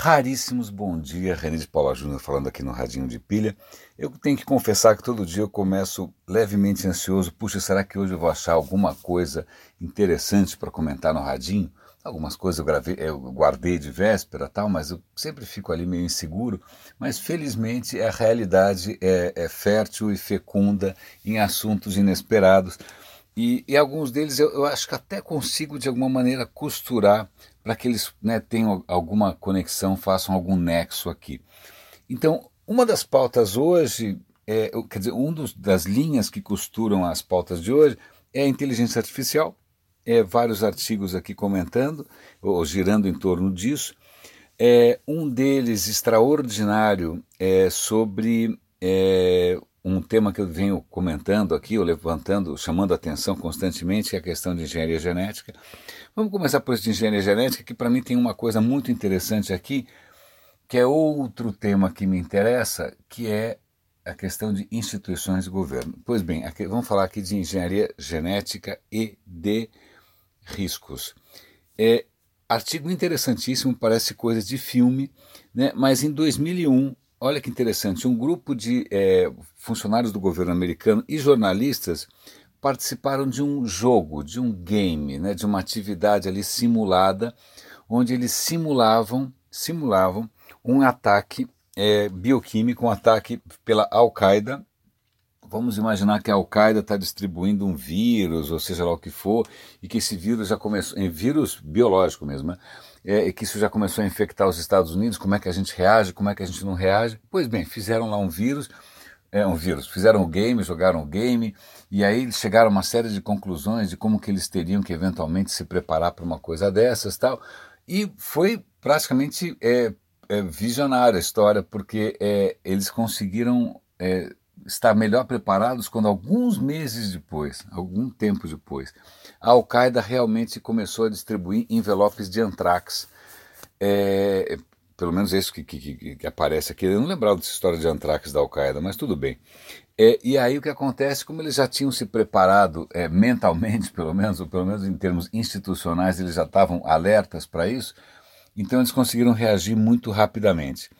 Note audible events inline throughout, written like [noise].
Raríssimos bom dia, René de Paula Júnior falando aqui no Radinho de Pilha. Eu tenho que confessar que todo dia eu começo levemente ansioso. Puxa, será que hoje eu vou achar alguma coisa interessante para comentar no Radinho? Algumas coisas eu, gravei, eu guardei de véspera tal, mas eu sempre fico ali meio inseguro. Mas felizmente a realidade é, é fértil e fecunda em assuntos inesperados. E, e, alguns deles eu, eu, acho que até consigo de alguma maneira costurar para que eles né, tenham alguma conexão, façam algum nexo aqui. Então, uma das pautas hoje, é, quer dizer, uma das linhas que costuram as pautas de hoje é a inteligência artificial. É, vários artigos aqui comentando, ou girando em torno disso. É, um deles extraordinário é sobre é, um tema que eu venho comentando aqui, ou levantando, chamando atenção constantemente, que é a questão de engenharia genética. Vamos começar por isso de engenharia genética, que para mim tem uma coisa muito interessante aqui, que é outro tema que me interessa, que é a questão de instituições de governo. Pois bem, aqui, vamos falar aqui de engenharia genética e de riscos. É artigo interessantíssimo, parece coisa de filme, né? mas em 2001 olha que interessante, um grupo de é, funcionários do governo americano e jornalistas participaram de um jogo, de um game, né, de uma atividade ali simulada, onde eles simulavam, simulavam um ataque é, bioquímico, um ataque pela Al-Qaeda. Vamos imaginar que a Al-Qaeda está distribuindo um vírus, ou seja lá o que for, e que esse vírus já começou, em vírus biológico mesmo, né? É, que isso já começou a infectar os Estados Unidos, como é que a gente reage, como é que a gente não reage. Pois bem, fizeram lá um vírus, é um vírus, fizeram o game, jogaram o game, e aí chegaram a uma série de conclusões de como que eles teriam que eventualmente se preparar para uma coisa dessas tal. E foi praticamente é, é visionária a história, porque é, eles conseguiram é, estar melhor preparados quando alguns meses depois, algum tempo depois, a Al-Qaeda realmente começou a distribuir envelopes de antrax. É, pelo menos isso que, que, que, aparece aqui. Eu não lembrava dessa história de antrax da Al-Qaeda, mas tudo bem. É, e aí o que acontece, como eles já tinham se preparado é, mentalmente, [laughs] pelo menos, ou pelo menos em termos institucionais, eles já estavam alertas para isso, então eles conseguiram reagir muito rapidamente.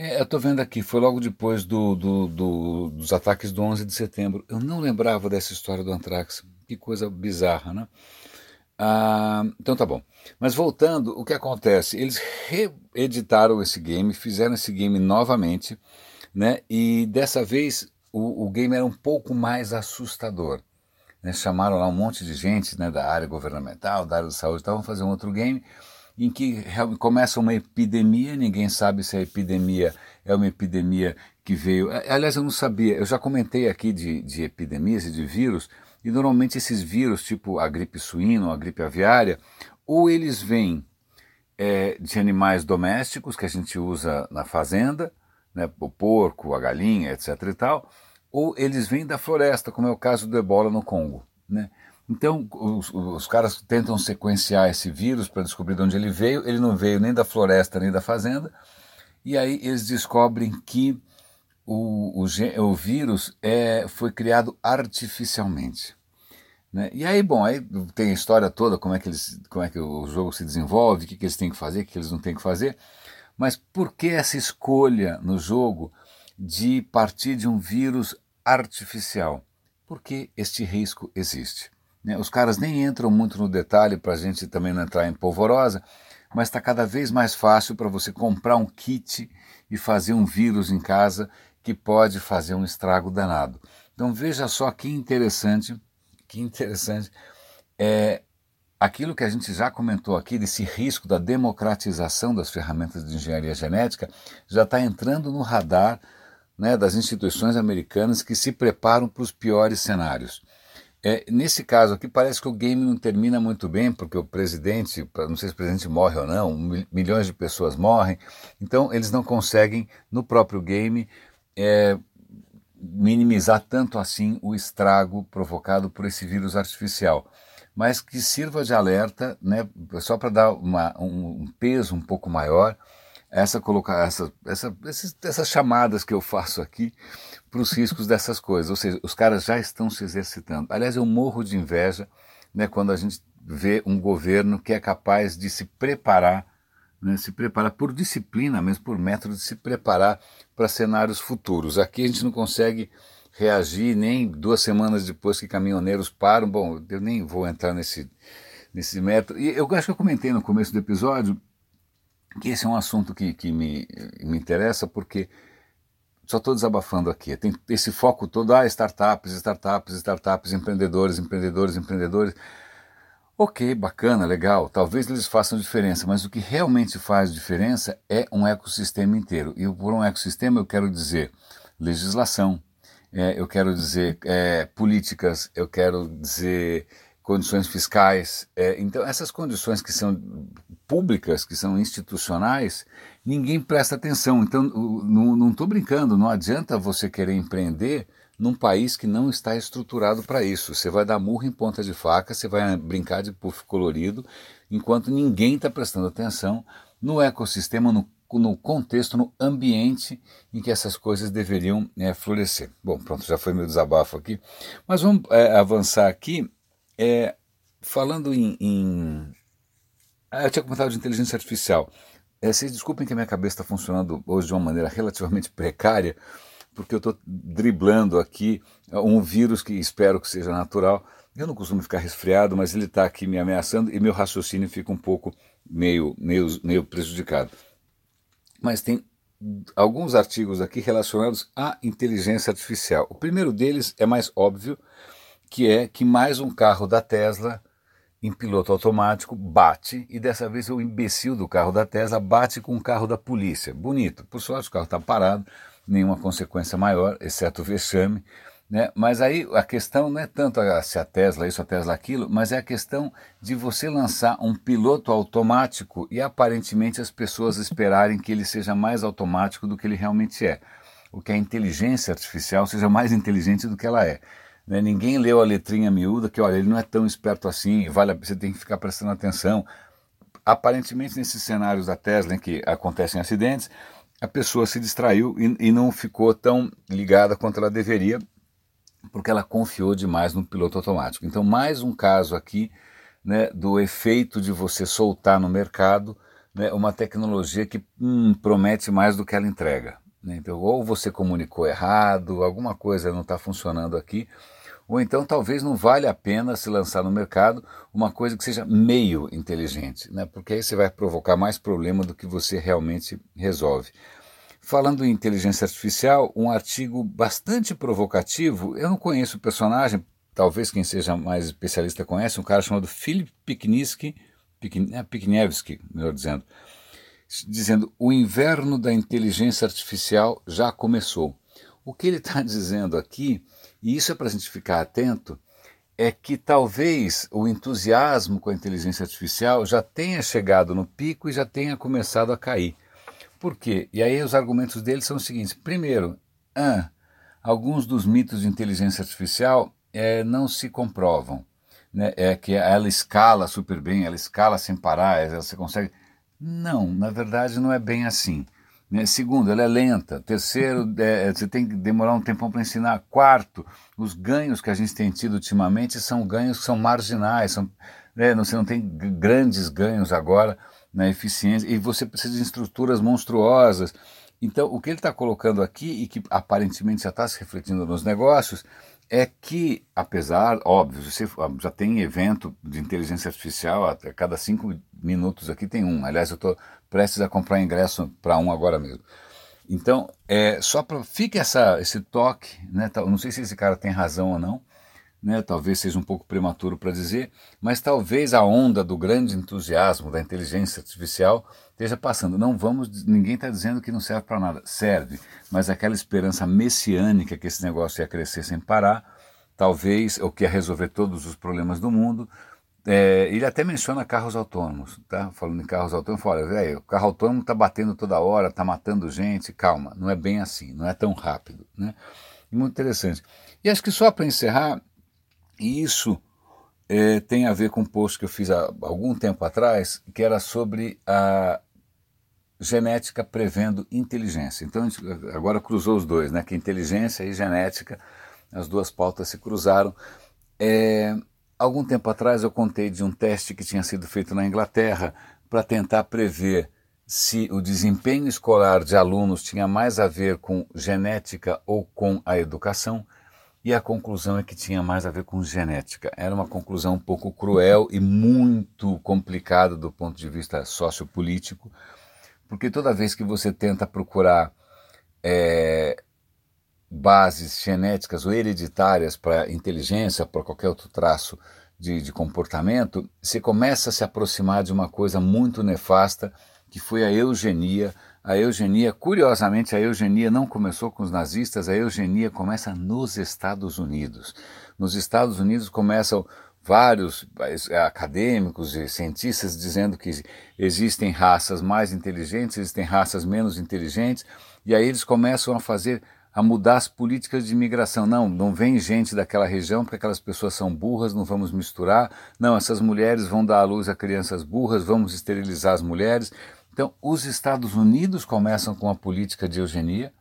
É, eu estou vendo aqui, foi logo depois do, do, do, dos ataques do 11 de setembro. Eu não lembrava dessa história do Antrax. Que coisa bizarra, né? Ah, então tá bom. Mas voltando, o que acontece? Eles reeditaram esse game, fizeram esse game novamente, né? E dessa vez o, o game era um pouco mais assustador. Né? Chamaram lá um monte de gente né, da área governamental, da área de saúde, estavam fazendo outro game em que começa uma epidemia, ninguém sabe se a epidemia é uma epidemia que veio. Aliás, eu não sabia, eu já comentei aqui de, de epidemias e de vírus, e normalmente esses vírus, tipo a gripe suína ou a gripe aviária, ou eles vêm é, de animais domésticos que a gente usa na fazenda, né, o porco, a galinha, etc. e tal, ou eles vêm da floresta, como é o caso do ebola no Congo. Né? Então, os, os caras tentam sequenciar esse vírus para descobrir de onde ele veio. Ele não veio nem da floresta nem da fazenda. E aí eles descobrem que o, o, o vírus é, foi criado artificialmente. Né? E aí, bom, aí tem a história toda, como é que, eles, como é que o jogo se desenvolve, o que, que eles têm que fazer, o que eles não têm que fazer. Mas por que essa escolha no jogo de partir de um vírus artificial? Porque este risco existe. Né? Os caras nem entram muito no detalhe para a gente também não entrar em polvorosa, mas está cada vez mais fácil para você comprar um kit e fazer um vírus em casa que pode fazer um estrago danado. Então veja só que interessante, que interessante é aquilo que a gente já comentou aqui desse risco da democratização das ferramentas de engenharia genética já está entrando no radar né, das instituições americanas que se preparam para os piores cenários. É, nesse caso aqui, parece que o game não termina muito bem, porque o presidente, não sei se o presidente morre ou não, milhões de pessoas morrem, então eles não conseguem, no próprio game, é, minimizar tanto assim o estrago provocado por esse vírus artificial. Mas que sirva de alerta, né, só para dar uma, um peso um pouco maior, essa colocar essa, essa, essas, essas chamadas que eu faço aqui para os riscos dessas coisas. Ou seja, os caras já estão se exercitando. Aliás, eu morro de inveja né, quando a gente vê um governo que é capaz de se preparar né, se preparar por disciplina, mesmo por método de se preparar para cenários futuros. Aqui a gente não consegue reagir nem duas semanas depois que caminhoneiros param. Bom, eu nem vou entrar nesse, nesse método. E eu acho que eu comentei no começo do episódio esse é um assunto que, que me, me interessa porque só estou desabafando aqui. Tem esse foco todo, ah, startups, startups, startups, empreendedores, empreendedores, empreendedores. Ok, bacana, legal, talvez eles façam diferença, mas o que realmente faz diferença é um ecossistema inteiro. E por um ecossistema eu quero dizer legislação, é, eu quero dizer é, políticas, eu quero dizer condições fiscais. É, então, essas condições que são públicas, que são institucionais, ninguém presta atenção. Então, não estou brincando, não adianta você querer empreender num país que não está estruturado para isso. Você vai dar murro em ponta de faca, você vai brincar de puff colorido, enquanto ninguém está prestando atenção no ecossistema, no, no, contexto, no ambiente em que essas coisas deveriam é, florescer. Bom, pronto, já foi meu desabafo aqui. Mas vamos é, avançar aqui. É, falando em, em... Ah, eu tinha comentado de inteligência artificial. É, vocês desculpem que a minha cabeça está funcionando hoje de uma maneira relativamente precária, porque eu estou driblando aqui um vírus que espero que seja natural. Eu não costumo ficar resfriado, mas ele está aqui me ameaçando e meu raciocínio fica um pouco meio, meio, meio prejudicado. Mas tem alguns artigos aqui relacionados à inteligência artificial. O primeiro deles é mais óbvio, que é que mais um carro da Tesla em piloto automático bate, e dessa vez o imbecil do carro da Tesla bate com o carro da polícia. Bonito. Por sorte, o carro está parado, nenhuma consequência maior, exceto o vexame. Né? Mas aí a questão não é tanto se a Tesla isso, a Tesla aquilo, mas é a questão de você lançar um piloto automático e aparentemente as pessoas esperarem que ele seja mais automático do que ele realmente é. O que a inteligência artificial seja mais inteligente do que ela é. Né? Ninguém leu a letrinha miúda que, olha, ele não é tão esperto assim, vale, você tem que ficar prestando atenção. Aparentemente, nesses cenários da Tesla em que acontecem acidentes, a pessoa se distraiu e, e não ficou tão ligada quanto ela deveria, porque ela confiou demais no piloto automático. Então, mais um caso aqui né, do efeito de você soltar no mercado né, uma tecnologia que hum, promete mais do que ela entrega. Né? Então, ou você comunicou errado, alguma coisa não está funcionando aqui, ou então talvez não vale a pena se lançar no mercado uma coisa que seja meio inteligente, né? porque aí você vai provocar mais problema do que você realmente resolve. Falando em inteligência artificial, um artigo bastante provocativo, eu não conheço o personagem, talvez quem seja mais especialista conhece, um cara chamado Philip Pikniewski, Pikniewski, melhor dizendo, dizendo o inverno da inteligência artificial já começou. O que ele está [laughs] dizendo aqui e isso é para a gente ficar atento, é que talvez o entusiasmo com a inteligência artificial já tenha chegado no pico e já tenha começado a cair. Por quê? E aí os argumentos dele são os seguintes. Primeiro, ah, alguns dos mitos de inteligência artificial é, não se comprovam. Né? É que ela escala super bem, ela escala sem parar, ela, você consegue. Não, na verdade não é bem assim. Né? Segundo, ela é lenta. Terceiro, é, você tem que demorar um tempão para ensinar. Quarto, os ganhos que a gente tem tido ultimamente são ganhos que são marginais. São, né? Você não tem grandes ganhos agora na eficiência e você precisa de estruturas monstruosas. Então, o que ele está colocando aqui e que aparentemente já está se refletindo nos negócios é que, apesar, óbvio, você já tem evento de inteligência artificial, a cada cinco minutos aqui tem um. Aliás, eu estou prestes a comprar ingresso para um agora mesmo. Então, é, só para fique essa, esse toque, né? Não sei se esse cara tem razão ou não, né? Talvez seja um pouco prematuro para dizer, mas talvez a onda do grande entusiasmo da inteligência artificial esteja passando. Não vamos, ninguém está dizendo que não serve para nada, serve, mas aquela esperança messiânica que esse negócio ia crescer sem parar, talvez o que ia resolver todos os problemas do mundo, é, ele até menciona carros autônomos, tá? Falando em carros autônomos, fala, velho, o carro autônomo tá batendo toda hora, tá matando gente, calma, não é bem assim, não é tão rápido, né? Muito interessante. E acho que só para encerrar, isso é, tem a ver com um post que eu fiz há algum tempo atrás, que era sobre a genética prevendo inteligência. Então a gente agora cruzou os dois, né? Que inteligência e genética, as duas pautas se cruzaram. É, Algum tempo atrás eu contei de um teste que tinha sido feito na Inglaterra para tentar prever se o desempenho escolar de alunos tinha mais a ver com genética ou com a educação, e a conclusão é que tinha mais a ver com genética. Era uma conclusão um pouco cruel e muito complicada do ponto de vista sociopolítico, porque toda vez que você tenta procurar é, bases genéticas ou hereditárias para inteligência, para qualquer outro traço de, de comportamento, você começa a se aproximar de uma coisa muito nefasta que foi a eugenia. A eugenia, curiosamente, a eugenia não começou com os nazistas, a eugenia começa nos Estados Unidos. Nos Estados Unidos começam vários acadêmicos e cientistas dizendo que existem raças mais inteligentes, existem raças menos inteligentes, e aí eles começam a fazer a mudar as políticas de imigração. Não, não vem gente daquela região porque aquelas pessoas são burras, não vamos misturar. Não, essas mulheres vão dar à luz a crianças burras, vamos esterilizar as mulheres. Então, os Estados Unidos começam com a política de eugenia.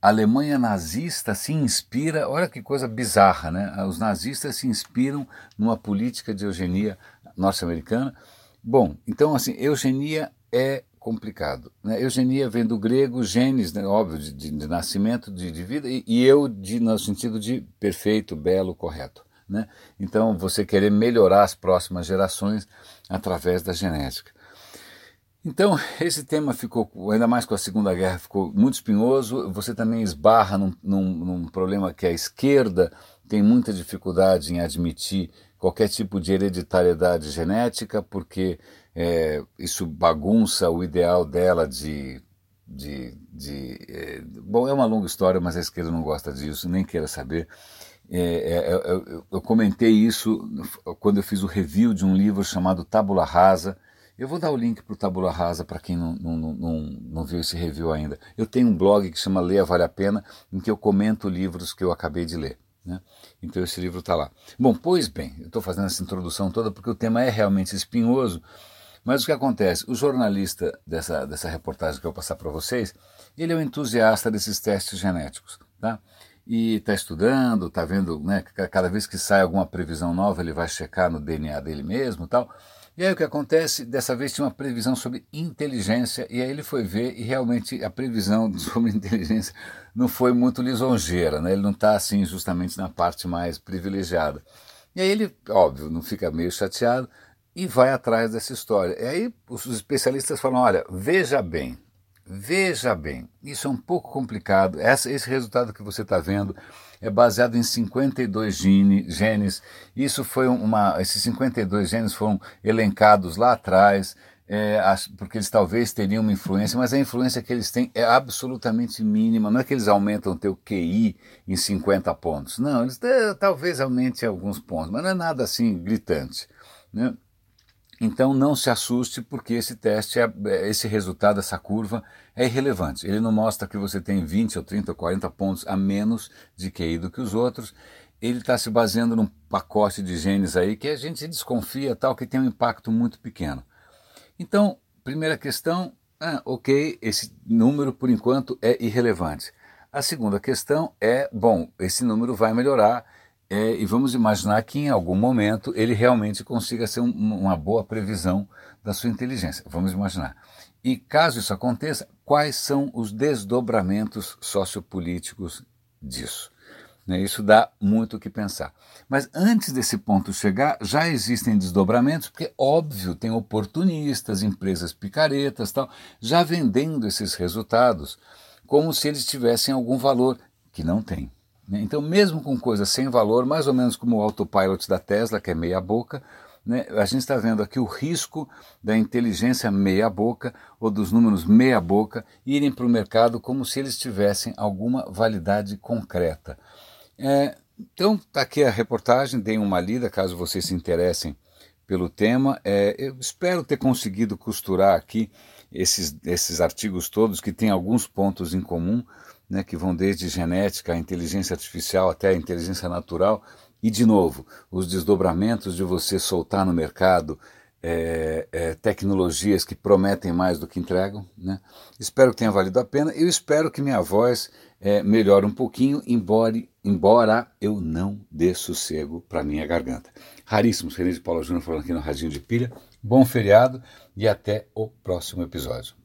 A Alemanha nazista se inspira, olha que coisa bizarra, né? Os nazistas se inspiram numa política de eugenia norte-americana. Bom, então assim, eugenia é complicado. Né? Eugenia vem do grego genes, né? óbvio, de, de, de nascimento, de, de vida, e, e, eu de, no sentido de perfeito, belo, correto. Né? Então, você querer melhorar as próximas gerações através da genética. Então, [laughs] esse tema ficou, ainda mais com a Segunda Guerra, ficou muito espinhoso. Você também esbarra num, num, num problema que a esquerda tem muita dificuldade em admitir qualquer tipo de hereditariedade genética, porque é, isso bagunça o ideal dela de. de, de é, bom, é uma longa história, mas a esquerda não gosta disso, nem queira saber. É, é, é eu, eu comentei isso quando eu fiz o review de um livro chamado Tábula Rasa eu vou dar o link para o Tabula Rasa para quem não, não, não, não viu esse review ainda. Eu tenho um blog que chama Leia Vale a Pena, em que eu comento livros que eu acabei de ler. Né? Então esse livro está lá. Bom, pois bem, eu estou fazendo essa introdução toda porque o tema é realmente espinhoso, mas o que acontece? O jornalista dessa, dessa reportagem que eu vou passar para vocês, ele é um entusiasta desses testes genéticos. Tá? e está estudando, está vendo, né, cada vez que sai alguma previsão nova, ele vai checar no DNA dele mesmo tal. E aí o que acontece? Dessa vez tinha uma previsão sobre inteligência, e aí ele foi ver, e realmente a previsão [laughs] sobre inteligência não foi muito lisonjeira, né? ele não está assim justamente na parte mais privilegiada. E aí ele, óbvio, não fica meio chateado e vai atrás dessa história. E aí os especialistas falam: olha, veja bem, veja bem, isso é um pouco complicado, esse resultado que você está vendo é baseado em 52 gene, genes. Isso foi uma, esses 52 genes foram elencados lá atrás, é, porque eles talvez teriam uma influência, mas a influência que eles têm é absolutamente mínima. Não é que eles aumentam teu QI em 50 pontos. Não, eles é, talvez aumente alguns pontos, mas não é nada assim gritante. Né? Então não se assuste porque esse teste, é, é, esse resultado, essa curva é irrelevante. Ele não mostra que você tem 20 ou 30 ou 40 pontos a menos de QI do que os outros. Ele está se baseando num pacote de genes aí que a gente desconfia tal que tem um impacto muito pequeno. Então, primeira questão, ah, ok, esse número por enquanto é irrelevante. A segunda questão é, bom, esse número vai melhorar é, e vamos imaginar que em algum momento ele realmente consiga ser um, uma boa previsão da sua inteligência. Vamos imaginar. E caso isso aconteça, quais são os desdobramentos sociopolíticos disso? Né, isso dá muito o que pensar. Mas antes desse ponto chegar, já existem desdobramentos, porque, óbvio, tem oportunistas, empresas picaretas, tal, já vendendo esses resultados como se eles tivessem algum valor, que não tem. Né? Então, mesmo com coisas sem valor, mais ou menos como o autopilot da Tesla, que é meia boca, né, a gente está vendo aqui o risco da inteligência meia boca ou dos números meia boca irem para o mercado como se eles tivessem alguma validade concreta. É, então, está aqui a reportagem, deem uma lida caso vocês se interessem pelo tema. É, eu espero ter conseguido costurar aqui esses, esses artigos todos que têm alguns pontos em comum né, que vão desde genética, inteligência artificial até a inteligência natural. E, de novo, os desdobramentos de você soltar no mercado é, é, tecnologias que prometem mais do que entregam. Né? Espero que tenha valido a pena. Eu espero que minha voz é, melhore um pouquinho, embora, embora eu não dê sossego para minha garganta. Raríssimos, René de Paula Júnior falando aqui no Radinho de Pilha. Bom feriado e até o próximo episódio.